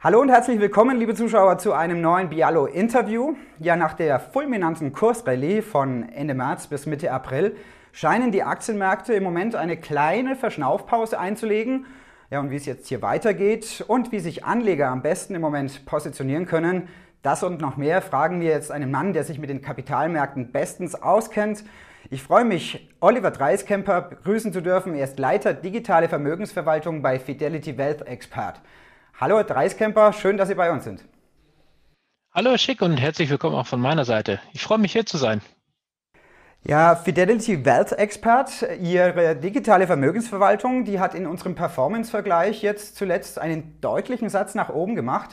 Hallo und herzlich willkommen, liebe Zuschauer, zu einem neuen Bialo-Interview. Ja, nach der fulminanten Kursrallye von Ende März bis Mitte April scheinen die Aktienmärkte im Moment eine kleine Verschnaufpause einzulegen. Ja, und wie es jetzt hier weitergeht und wie sich Anleger am besten im Moment positionieren können, das und noch mehr fragen wir jetzt einen Mann, der sich mit den Kapitalmärkten bestens auskennt. Ich freue mich, Oliver Dreiskemper begrüßen zu dürfen. Er ist Leiter digitale Vermögensverwaltung bei Fidelity Wealth Expert. Hallo Herr Dreiskemper, schön, dass Sie bei uns sind. Hallo Schick und herzlich willkommen auch von meiner Seite. Ich freue mich hier zu sein. Ja, Fidelity Wealth Expert, Ihre digitale Vermögensverwaltung, die hat in unserem Performance-Vergleich jetzt zuletzt einen deutlichen Satz nach oben gemacht.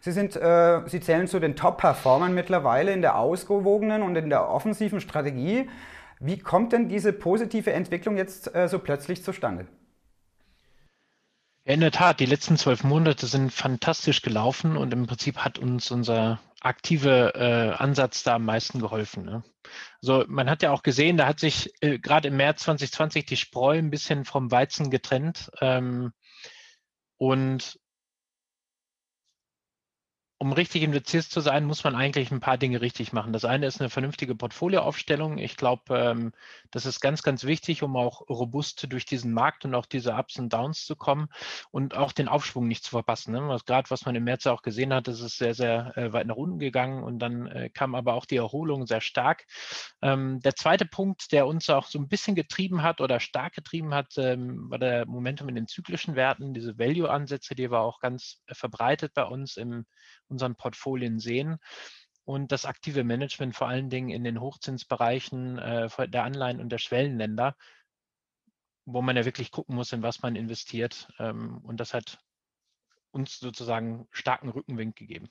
Sie, sind, äh, Sie zählen zu den Top-Performern mittlerweile in der ausgewogenen und in der offensiven Strategie. Wie kommt denn diese positive Entwicklung jetzt äh, so plötzlich zustande? In der Tat, die letzten zwölf Monate sind fantastisch gelaufen und im Prinzip hat uns unser aktiver äh, Ansatz da am meisten geholfen. Ne? Also man hat ja auch gesehen, da hat sich äh, gerade im März 2020 die Spreu ein bisschen vom Weizen getrennt. Ähm, und um richtig investiert zu sein, muss man eigentlich ein paar Dinge richtig machen. Das eine ist eine vernünftige Portfolioaufstellung. Ich glaube, ähm, das ist ganz, ganz wichtig, um auch robust durch diesen Markt und auch diese Ups und Downs zu kommen und auch den Aufschwung nicht zu verpassen. Ne? Gerade was man im März auch gesehen hat, ist es sehr, sehr äh, weit nach unten gegangen und dann äh, kam aber auch die Erholung sehr stark. Ähm, der zweite Punkt, der uns auch so ein bisschen getrieben hat oder stark getrieben hat, ähm, war der Momentum in den zyklischen Werten, diese Value-Ansätze, die war auch ganz verbreitet bei uns im unseren Portfolien sehen. Und das aktive Management vor allen Dingen in den Hochzinsbereichen äh, der Anleihen und der Schwellenländer, wo man ja wirklich gucken muss, in was man investiert. Ähm, und das hat uns sozusagen starken Rückenwind gegeben.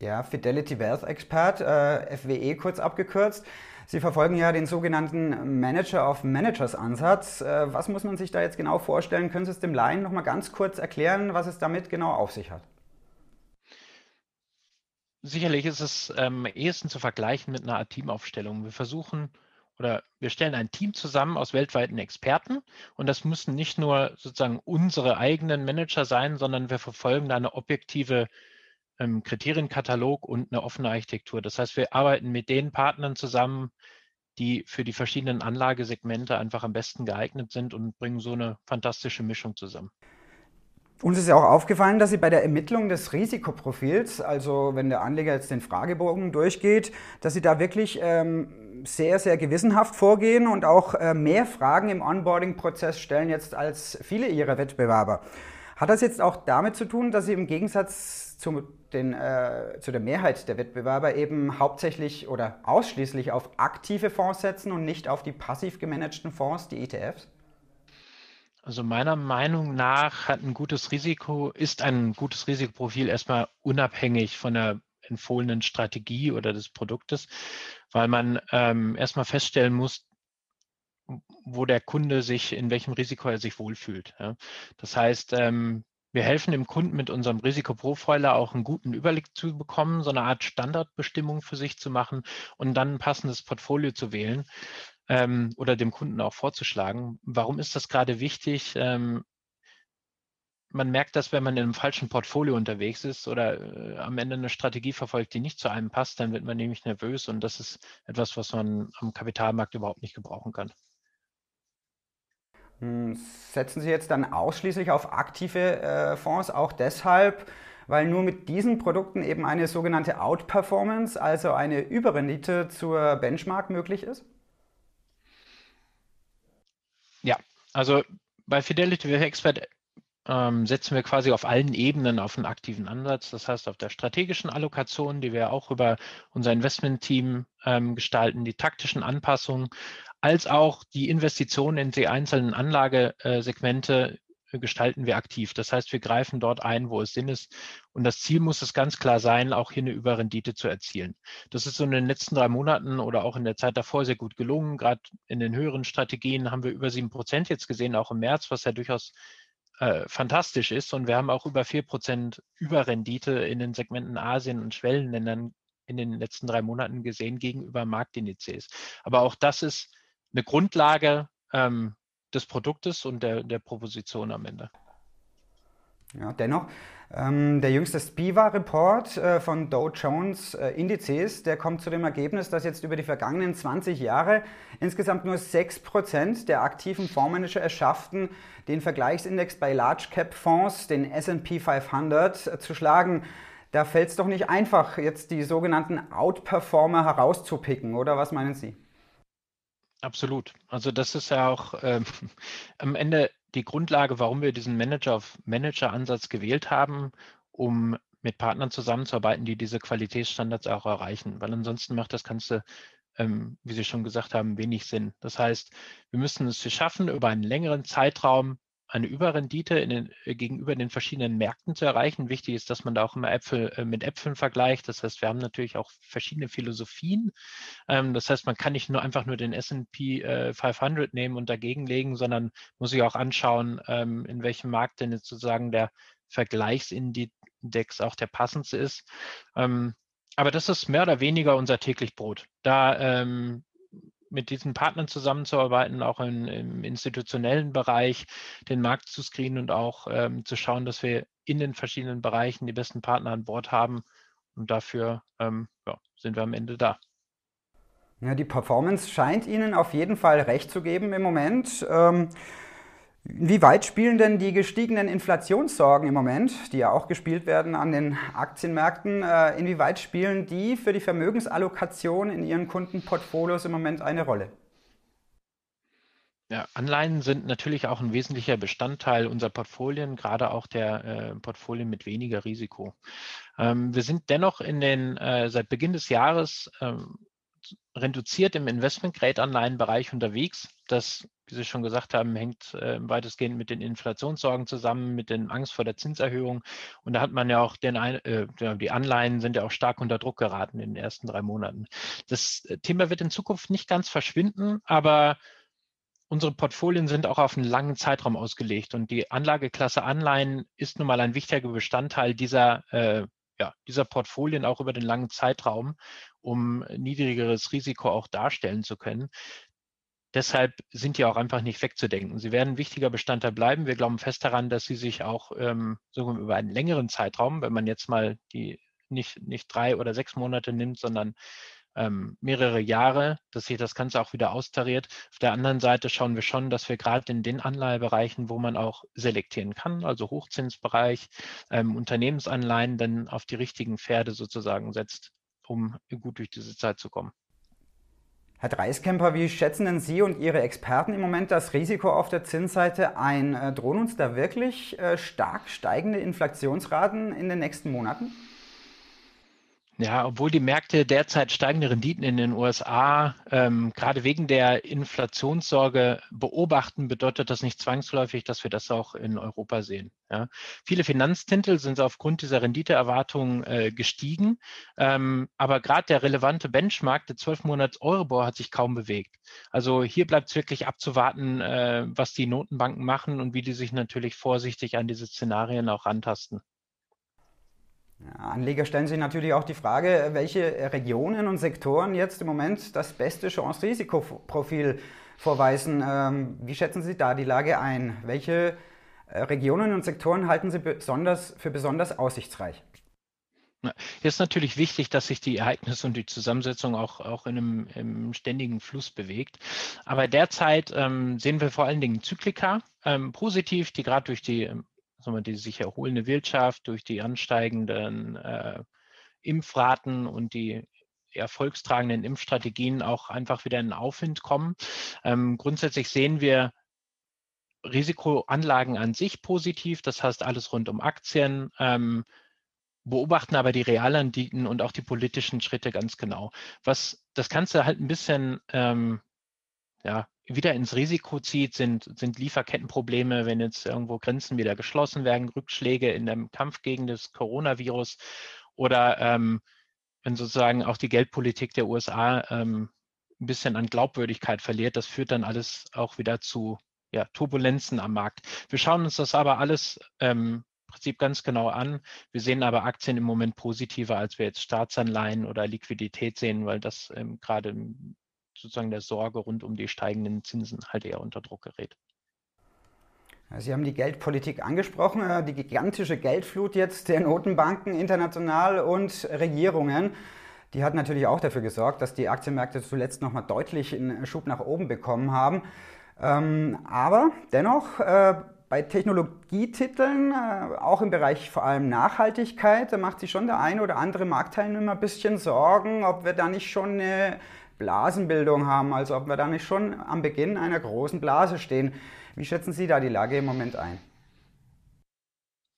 Ja, Fidelity Wealth Expert, äh, FWE kurz abgekürzt. Sie verfolgen ja den sogenannten Manager of Managers Ansatz. Äh, was muss man sich da jetzt genau vorstellen? Können Sie es dem Laien noch mal ganz kurz erklären, was es damit genau auf sich hat? Sicherlich ist es ähm, ehesten zu vergleichen mit einer Art Teamaufstellung. Wir versuchen oder wir stellen ein Team zusammen aus weltweiten Experten und das müssen nicht nur sozusagen unsere eigenen Manager sein, sondern wir verfolgen da eine objektive ähm, Kriterienkatalog und eine offene Architektur. Das heißt, wir arbeiten mit den Partnern zusammen, die für die verschiedenen Anlagesegmente einfach am besten geeignet sind und bringen so eine fantastische Mischung zusammen. Uns ist ja auch aufgefallen, dass Sie bei der Ermittlung des Risikoprofils, also wenn der Anleger jetzt den Fragebogen durchgeht, dass Sie da wirklich ähm, sehr, sehr gewissenhaft vorgehen und auch äh, mehr Fragen im Onboarding-Prozess stellen jetzt als viele Ihrer Wettbewerber. Hat das jetzt auch damit zu tun, dass Sie im Gegensatz zu, den, äh, zu der Mehrheit der Wettbewerber eben hauptsächlich oder ausschließlich auf aktive Fonds setzen und nicht auf die passiv gemanagten Fonds, die ETFs? Also meiner Meinung nach hat ein gutes Risiko, ist ein gutes Risikoprofil erstmal unabhängig von der empfohlenen Strategie oder des Produktes, weil man ähm, erstmal feststellen muss, wo der Kunde sich, in welchem Risiko er sich wohlfühlt. Ja. Das heißt, ähm, wir helfen dem Kunden mit unserem Risikoprofiler auch einen guten Überblick zu bekommen, so eine Art Standardbestimmung für sich zu machen und dann ein passendes Portfolio zu wählen ähm, oder dem Kunden auch vorzuschlagen. Warum ist das gerade wichtig? Ähm, man merkt das, wenn man in einem falschen Portfolio unterwegs ist oder äh, am Ende eine Strategie verfolgt, die nicht zu einem passt, dann wird man nämlich nervös und das ist etwas, was man am Kapitalmarkt überhaupt nicht gebrauchen kann. Hm, setzen Sie jetzt dann ausschließlich auf aktive äh, Fonds, auch deshalb, weil nur mit diesen Produkten eben eine sogenannte Outperformance, also eine Überrendite zur Benchmark möglich ist? Ja, also bei Fidelity Expert ähm, setzen wir quasi auf allen Ebenen auf einen aktiven Ansatz. Das heißt, auf der strategischen Allokation, die wir auch über unser Investmentteam ähm, gestalten, die taktischen Anpassungen, als auch die Investitionen in die einzelnen Anlagesegmente gestalten wir aktiv. Das heißt, wir greifen dort ein, wo es Sinn ist. Und das Ziel muss es ganz klar sein, auch hier eine Überrendite zu erzielen. Das ist so in den letzten drei Monaten oder auch in der Zeit davor sehr gut gelungen. Gerade in den höheren Strategien haben wir über sieben Prozent jetzt gesehen, auch im März, was ja durchaus äh, fantastisch ist. Und wir haben auch über vier Prozent Überrendite in den Segmenten Asien und Schwellenländern in den letzten drei Monaten gesehen gegenüber Marktindizes. Aber auch das ist eine Grundlage ähm, des Produktes und der, der Proposition am Ende. Ja, dennoch, ähm, der jüngste Spiva-Report äh, von Dow Jones äh, Indizes, der kommt zu dem Ergebnis, dass jetzt über die vergangenen 20 Jahre insgesamt nur 6% der aktiven Fondsmanager es schafften, den Vergleichsindex bei Large Cap Fonds, den S&P 500, äh, zu schlagen. Da fällt es doch nicht einfach, jetzt die sogenannten Outperformer herauszupicken, oder was meinen Sie? Absolut. Also das ist ja auch ähm, am Ende die Grundlage, warum wir diesen Manager-of-Manager-Ansatz gewählt haben, um mit Partnern zusammenzuarbeiten, die diese Qualitätsstandards auch erreichen. Weil ansonsten macht das Ganze, ähm, wie Sie schon gesagt haben, wenig Sinn. Das heißt, wir müssen es schaffen, über einen längeren Zeitraum eine Überrendite den, äh, gegenüber den verschiedenen Märkten zu erreichen. Wichtig ist, dass man da auch immer Äpfel äh, mit Äpfeln vergleicht. Das heißt, wir haben natürlich auch verschiedene Philosophien. Ähm, das heißt, man kann nicht nur einfach nur den S&P äh, 500 nehmen und dagegen legen, sondern muss sich auch anschauen, ähm, in welchem Markt denn jetzt sozusagen der Vergleichsindex auch der passendste ist. Ähm, aber das ist mehr oder weniger unser täglich Brot. Da ähm, mit diesen Partnern zusammenzuarbeiten, auch in, im institutionellen Bereich den Markt zu screenen und auch ähm, zu schauen, dass wir in den verschiedenen Bereichen die besten Partner an Bord haben. Und dafür ähm, ja, sind wir am Ende da. Ja, die Performance scheint Ihnen auf jeden Fall recht zu geben im Moment. Ähm wie weit spielen denn die gestiegenen Inflationssorgen im Moment, die ja auch gespielt werden an den Aktienmärkten, äh, inwieweit spielen die für die Vermögensallokation in Ihren Kundenportfolios im Moment eine Rolle? Ja, Anleihen sind natürlich auch ein wesentlicher Bestandteil unserer Portfolien, gerade auch der äh, Portfolien mit weniger Risiko. Ähm, wir sind dennoch in den äh, seit Beginn des Jahres ähm, reduziert im Investment-Grade-Anleihenbereich unterwegs. Das, wie Sie schon gesagt haben, hängt äh, weitestgehend mit den Inflationssorgen zusammen, mit den Angst vor der Zinserhöhung. Und da hat man ja auch den, äh, die Anleihen sind ja auch stark unter Druck geraten in den ersten drei Monaten. Das äh, Thema wird in Zukunft nicht ganz verschwinden, aber unsere Portfolien sind auch auf einen langen Zeitraum ausgelegt und die Anlageklasse Anleihen ist nun mal ein wichtiger Bestandteil dieser äh, ja, dieser Portfolien auch über den langen Zeitraum, um niedrigeres Risiko auch darstellen zu können. Deshalb sind die auch einfach nicht wegzudenken. Sie werden ein wichtiger Bestandteil bleiben. Wir glauben fest daran, dass sie sich auch ähm, sogar über einen längeren Zeitraum, wenn man jetzt mal die nicht, nicht drei oder sechs Monate nimmt, sondern ähm, mehrere Jahre, dass sich das Ganze auch wieder austariert. Auf der anderen Seite schauen wir schon, dass wir gerade in den Anleihebereichen, wo man auch selektieren kann, also Hochzinsbereich, ähm, Unternehmensanleihen, dann auf die richtigen Pferde sozusagen setzt, um gut durch diese Zeit zu kommen. Herr Dreiskemper, wie schätzen denn Sie und Ihre Experten im Moment das Risiko auf der Zinsseite ein? Äh, drohen uns da wirklich äh, stark steigende Inflationsraten in den nächsten Monaten? Ja, obwohl die Märkte derzeit steigende Renditen in den USA ähm, gerade wegen der Inflationssorge beobachten, bedeutet das nicht zwangsläufig, dass wir das auch in Europa sehen. Ja. Viele Finanztitel sind aufgrund dieser Renditeerwartungen äh, gestiegen, ähm, aber gerade der relevante Benchmark, der 12 Monats Euribor, hat sich kaum bewegt. Also hier bleibt es wirklich abzuwarten, äh, was die Notenbanken machen und wie die sich natürlich vorsichtig an diese Szenarien auch rantasten. Anleger stellen sich natürlich auch die Frage, welche Regionen und Sektoren jetzt im Moment das beste Chance-Risikoprofil vorweisen. Ähm, wie schätzen Sie da die Lage ein? Welche äh, Regionen und Sektoren halten Sie besonders für besonders aussichtsreich? Hier ist natürlich wichtig, dass sich die Ereignisse und die Zusammensetzung auch, auch in einem, einem ständigen Fluss bewegt. Aber derzeit ähm, sehen wir vor allen Dingen Zyklika ähm, positiv, die gerade durch die wir, die sich erholende Wirtschaft durch die ansteigenden äh, Impfraten und die erfolgstragenden Impfstrategien auch einfach wieder in Aufwind kommen. Ähm, grundsätzlich sehen wir Risikoanlagen an sich positiv, das heißt alles rund um Aktien, ähm, beobachten aber die Realrenditen und auch die politischen Schritte ganz genau. Was das Ganze halt ein bisschen ähm, ja, wieder ins Risiko zieht, sind, sind Lieferkettenprobleme, wenn jetzt irgendwo Grenzen wieder geschlossen werden, Rückschläge in dem Kampf gegen das Coronavirus oder ähm, wenn sozusagen auch die Geldpolitik der USA ähm, ein bisschen an Glaubwürdigkeit verliert, das führt dann alles auch wieder zu ja, Turbulenzen am Markt. Wir schauen uns das aber alles ähm, im Prinzip ganz genau an. Wir sehen aber Aktien im Moment positiver, als wir jetzt Staatsanleihen oder Liquidität sehen, weil das ähm, gerade sozusagen der Sorge rund um die steigenden Zinsen halt eher unter Druck gerät. Sie haben die Geldpolitik angesprochen, äh, die gigantische Geldflut jetzt der Notenbanken international und Regierungen. Die hat natürlich auch dafür gesorgt, dass die Aktienmärkte zuletzt nochmal deutlich einen Schub nach oben bekommen haben. Ähm, aber dennoch äh, bei Technologietiteln, äh, auch im Bereich vor allem Nachhaltigkeit, da macht sich schon der eine oder andere Marktteilnehmer ein bisschen Sorgen, ob wir da nicht schon eine Blasenbildung haben, also ob wir da nicht schon am Beginn einer großen Blase stehen. Wie schätzen Sie da die Lage im Moment ein?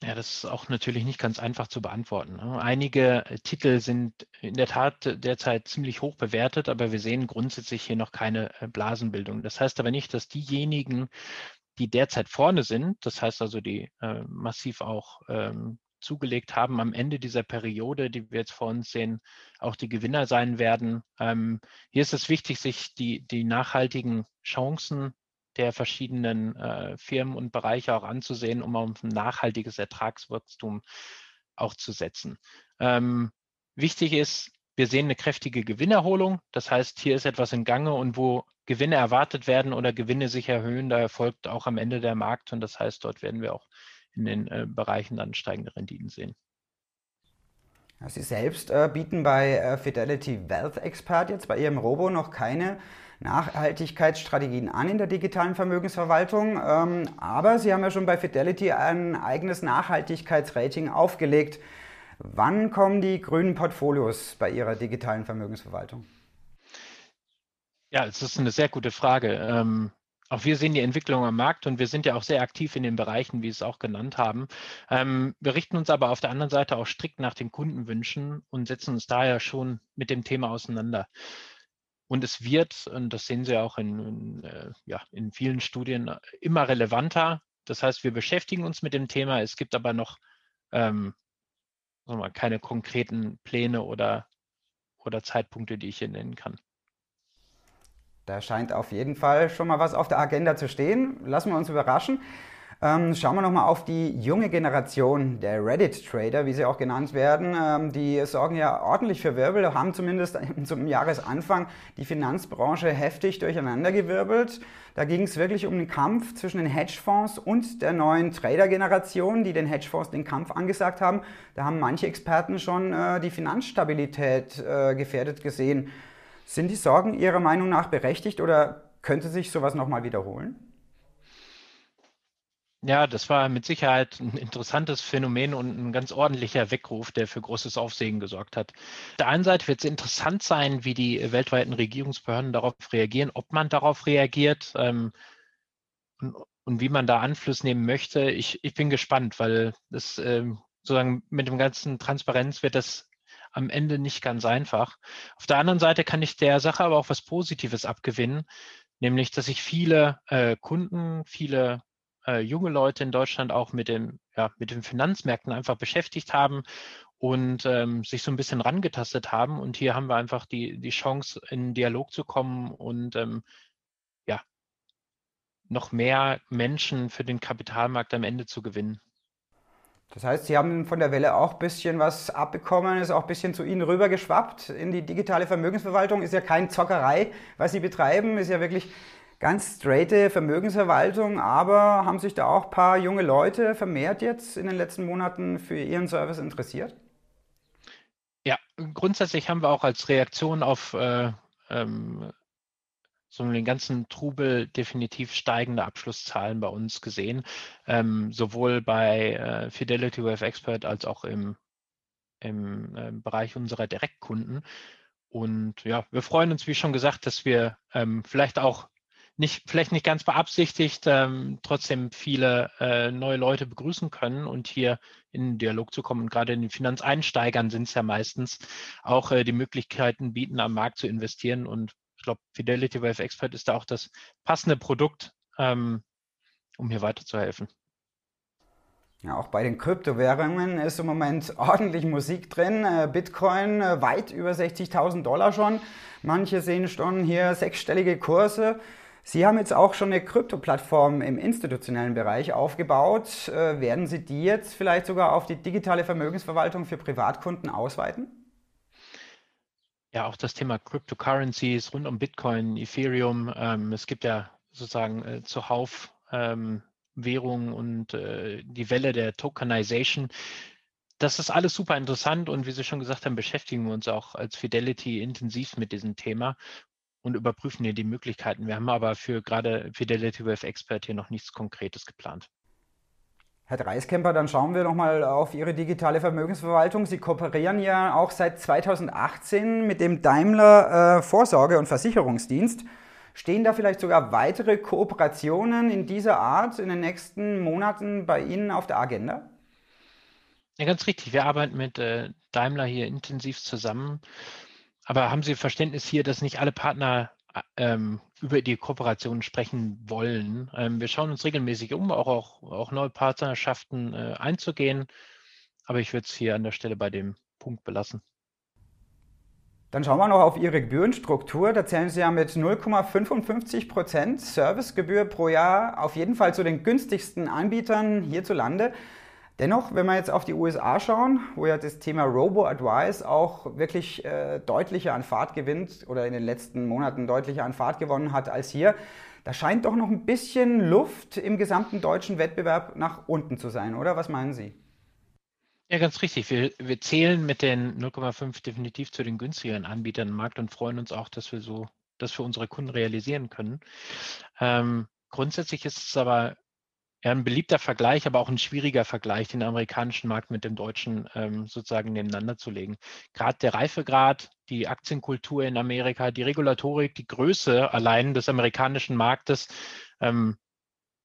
Ja, das ist auch natürlich nicht ganz einfach zu beantworten. Ne? Einige Titel sind in der Tat derzeit ziemlich hoch bewertet, aber wir sehen grundsätzlich hier noch keine äh, Blasenbildung. Das heißt aber nicht, dass diejenigen, die derzeit vorne sind, das heißt also, die äh, massiv auch ähm, zugelegt haben, am Ende dieser Periode, die wir jetzt vor uns sehen, auch die Gewinner sein werden. Ähm, hier ist es wichtig, sich die, die nachhaltigen Chancen der verschiedenen äh, Firmen und Bereiche auch anzusehen, um auf ein nachhaltiges Ertragswachstum auch zu setzen. Ähm, wichtig ist, wir sehen eine kräftige Gewinnerholung. Das heißt, hier ist etwas in Gange und wo Gewinne erwartet werden oder Gewinne sich erhöhen, da erfolgt auch am Ende der Markt und das heißt, dort werden wir auch in den äh, Bereichen dann steigende Renditen sehen. Sie selbst äh, bieten bei äh, Fidelity Wealth Expert jetzt bei Ihrem Robo noch keine Nachhaltigkeitsstrategien an in der digitalen Vermögensverwaltung. Ähm, aber Sie haben ja schon bei Fidelity ein eigenes Nachhaltigkeitsrating aufgelegt. Wann kommen die grünen Portfolios bei Ihrer digitalen Vermögensverwaltung? Ja, es ist eine sehr gute Frage. Ähm, auch wir sehen die Entwicklung am Markt und wir sind ja auch sehr aktiv in den Bereichen, wie Sie es auch genannt haben. Ähm, wir richten uns aber auf der anderen Seite auch strikt nach den Kundenwünschen und setzen uns daher schon mit dem Thema auseinander. Und es wird, und das sehen Sie auch in, in, äh, ja, in vielen Studien, immer relevanter. Das heißt, wir beschäftigen uns mit dem Thema. Es gibt aber noch ähm, mal, keine konkreten Pläne oder, oder Zeitpunkte, die ich hier nennen kann. Da scheint auf jeden Fall schon mal was auf der Agenda zu stehen. Lassen wir uns überraschen. Ähm, schauen wir nochmal auf die junge Generation der Reddit-Trader, wie sie auch genannt werden. Ähm, die sorgen ja ordentlich für Wirbel, haben zumindest zum Jahresanfang die Finanzbranche heftig durcheinandergewirbelt. Da ging es wirklich um den Kampf zwischen den Hedgefonds und der neuen Trader-Generation, die den Hedgefonds den Kampf angesagt haben. Da haben manche Experten schon äh, die Finanzstabilität äh, gefährdet gesehen. Sind die Sorgen Ihrer Meinung nach berechtigt oder könnte sich sowas nochmal wiederholen? Ja, das war mit Sicherheit ein interessantes Phänomen und ein ganz ordentlicher Weckruf, der für großes Aufsehen gesorgt hat. Auf der einen Seite wird es interessant sein, wie die weltweiten Regierungsbehörden darauf reagieren, ob man darauf reagiert ähm, und, und, wie man da Einfluss nehmen möchte. Ich, ich bin gespannt, weil das ähm, sozusagen mit dem ganzen Transparenz wird das am Ende nicht ganz einfach. Auf der anderen Seite kann ich der Sache aber auch was Positives abgewinnen, nämlich dass sich viele äh, Kunden, viele äh, junge Leute in Deutschland auch mit dem, ja, mit den Finanzmärkten einfach beschäftigt haben und ähm, sich so ein bisschen rangetastet haben. Und hier haben wir einfach die, die Chance, in Dialog zu kommen und ähm, ja, noch mehr Menschen für den Kapitalmarkt am Ende zu gewinnen. Das heißt, Sie haben von der Welle auch ein bisschen was abbekommen, ist auch ein bisschen zu Ihnen rübergeschwappt in die digitale Vermögensverwaltung. Ist ja kein Zockerei, was Sie betreiben, ist ja wirklich ganz straighte Vermögensverwaltung, aber haben sich da auch ein paar junge Leute vermehrt jetzt in den letzten Monaten für Ihren Service interessiert? Ja, grundsätzlich haben wir auch als Reaktion auf äh, ähm, so den ganzen Trubel definitiv steigende Abschlusszahlen bei uns gesehen, ähm, sowohl bei äh, Fidelity Wave Expert als auch im, im äh, Bereich unserer Direktkunden. Und ja, wir freuen uns, wie schon gesagt, dass wir ähm, vielleicht auch nicht, vielleicht nicht ganz beabsichtigt, ähm, trotzdem viele äh, neue Leute begrüßen können und hier in den Dialog zu kommen. Und gerade in den Finanzeinsteigern sind es ja meistens auch äh, die Möglichkeiten bieten, am Markt zu investieren und ich glaube, Fidelity Wave Expert ist da auch das passende Produkt, ähm, um hier weiterzuhelfen. Ja, auch bei den Kryptowährungen ist im Moment ordentlich Musik drin. Äh, Bitcoin äh, weit über 60.000 Dollar schon. Manche sehen schon hier sechsstellige Kurse. Sie haben jetzt auch schon eine Krypto-Plattform im institutionellen Bereich aufgebaut. Äh, werden Sie die jetzt vielleicht sogar auf die digitale Vermögensverwaltung für Privatkunden ausweiten? Ja, auch das Thema Cryptocurrencies rund um Bitcoin, Ethereum. Ähm, es gibt ja sozusagen äh, zuhauf ähm, Währung und äh, die Welle der Tokenization. Das ist alles super interessant und wie Sie schon gesagt haben, beschäftigen wir uns auch als Fidelity intensiv mit diesem Thema und überprüfen hier die Möglichkeiten. Wir haben aber für gerade Fidelity Wave Expert hier noch nichts Konkretes geplant. Herr Dreiskemper, dann schauen wir nochmal auf Ihre digitale Vermögensverwaltung. Sie kooperieren ja auch seit 2018 mit dem Daimler äh, Vorsorge- und Versicherungsdienst. Stehen da vielleicht sogar weitere Kooperationen in dieser Art in den nächsten Monaten bei Ihnen auf der Agenda? Ja, ganz richtig. Wir arbeiten mit äh, Daimler hier intensiv zusammen. Aber haben Sie Verständnis hier, dass nicht alle Partner ähm, über die Kooperation sprechen wollen? Ähm, wir schauen uns regelmäßig um, auch, auch, auch neue Partnerschaften äh, einzugehen. Aber ich würde es hier an der Stelle bei dem Punkt belassen. Dann schauen wir noch auf Ihre Gebührenstruktur. Da zählen Sie ja mit 0,55 Prozent Servicegebühr pro Jahr auf jeden Fall zu den günstigsten Anbietern hierzulande. Dennoch, wenn wir jetzt auf die USA schauen, wo ja das Thema Robo-Advice auch wirklich äh, deutlicher an Fahrt gewinnt oder in den letzten Monaten deutlicher an Fahrt gewonnen hat als hier, da scheint doch noch ein bisschen Luft im gesamten deutschen Wettbewerb nach unten zu sein, oder? Was meinen Sie? Ja, ganz richtig. Wir, wir zählen mit den 0,5 definitiv zu den günstigeren Anbietern im Markt und freuen uns auch, dass wir so das für unsere Kunden realisieren können. Ähm, grundsätzlich ist es aber ja, ein beliebter Vergleich, aber auch ein schwieriger Vergleich, den amerikanischen Markt mit dem deutschen ähm, sozusagen nebeneinander zu legen. Gerade der Reifegrad, die Aktienkultur in Amerika, die Regulatorik, die Größe allein des amerikanischen Marktes ähm,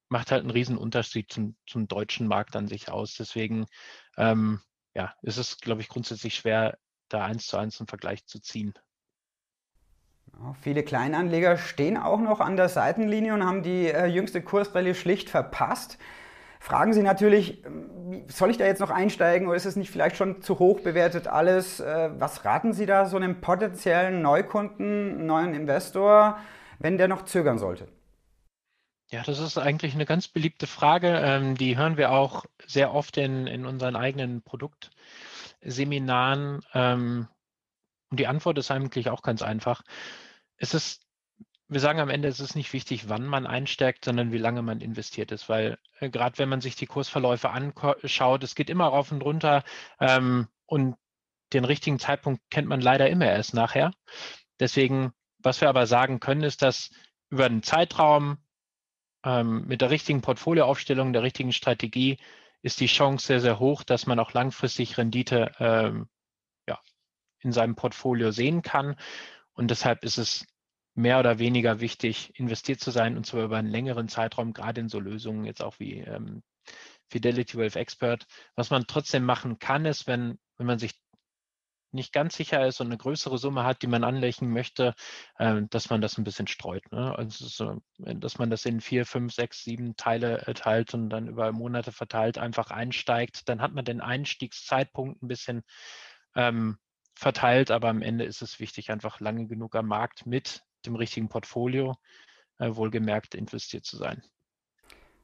macht halt einen riesen Unterschied zum, zum deutschen Markt an sich aus. Deswegen ähm, ja, ist es, glaube ich, grundsätzlich schwer, da eins zu eins einen Vergleich zu ziehen. Viele Kleinanleger stehen auch noch an der Seitenlinie und haben die äh, jüngste Kursrallye schlicht verpasst. Fragen Sie natürlich, ähm, soll ich da jetzt noch einsteigen oder ist es nicht vielleicht schon zu hoch bewertet alles? Äh, was raten Sie da so einem potenziellen Neukunden, neuen Investor, wenn der noch zögern sollte? Ja, das ist eigentlich eine ganz beliebte Frage. Ähm, die hören wir auch sehr oft in, in unseren eigenen Produktseminaren. Ähm, und die Antwort ist eigentlich auch ganz einfach. Es ist, wir sagen am Ende, es ist nicht wichtig, wann man einsteigt, sondern wie lange man investiert ist, weil äh, gerade wenn man sich die Kursverläufe anschaut, es geht immer rauf und runter ähm, und den richtigen Zeitpunkt kennt man leider immer erst nachher. Deswegen, was wir aber sagen können, ist, dass über einen Zeitraum ähm, mit der richtigen Portfolioaufstellung, der richtigen Strategie ist die Chance sehr, sehr hoch, dass man auch langfristig Rendite ähm, in seinem Portfolio sehen kann. Und deshalb ist es mehr oder weniger wichtig, investiert zu sein und zwar über einen längeren Zeitraum, gerade in so Lösungen jetzt auch wie ähm, Fidelity Wealth Expert. Was man trotzdem machen kann, ist, wenn, wenn man sich nicht ganz sicher ist und eine größere Summe hat, die man anlegen möchte, äh, dass man das ein bisschen streut. Ne? Also so, dass man das in vier, fünf, sechs, sieben Teile äh, teilt und dann über Monate verteilt einfach einsteigt. Dann hat man den Einstiegszeitpunkt ein bisschen ähm, verteilt, aber am Ende ist es wichtig, einfach lange genug am Markt mit dem richtigen Portfolio äh, wohlgemerkt investiert zu sein.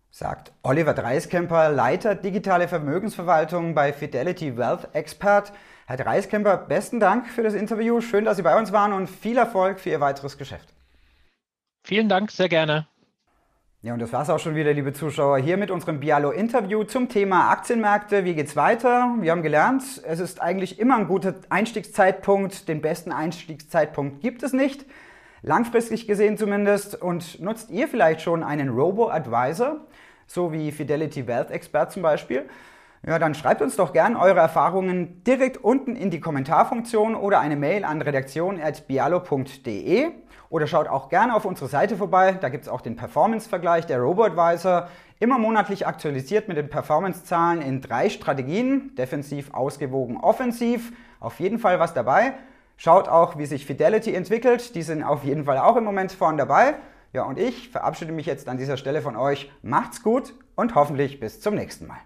Sagt Oliver Dreiskemper, Leiter digitale Vermögensverwaltung bei Fidelity Wealth Expert. Herr Dreiskemper, besten Dank für das Interview. Schön, dass Sie bei uns waren und viel Erfolg für Ihr weiteres Geschäft. Vielen Dank, sehr gerne. Ja, und das war's auch schon wieder, liebe Zuschauer, hier mit unserem Bialo-Interview zum Thema Aktienmärkte. Wie geht's weiter? Wir haben gelernt, es ist eigentlich immer ein guter Einstiegszeitpunkt. Den besten Einstiegszeitpunkt gibt es nicht. Langfristig gesehen zumindest. Und nutzt ihr vielleicht schon einen Robo-Advisor, so wie Fidelity Wealth Expert zum Beispiel? Ja, dann schreibt uns doch gern eure Erfahrungen direkt unten in die Kommentarfunktion oder eine Mail an redaktion.bialo.de oder schaut auch gerne auf unsere Seite vorbei. Da gibt es auch den Performance-Vergleich der RoboAdvisor, immer monatlich aktualisiert mit den Performance-Zahlen in drei Strategien, defensiv, ausgewogen, offensiv. Auf jeden Fall was dabei. Schaut auch, wie sich Fidelity entwickelt. Die sind auf jeden Fall auch im Moment vorn dabei. Ja, und ich verabschiede mich jetzt an dieser Stelle von euch. Macht's gut und hoffentlich bis zum nächsten Mal.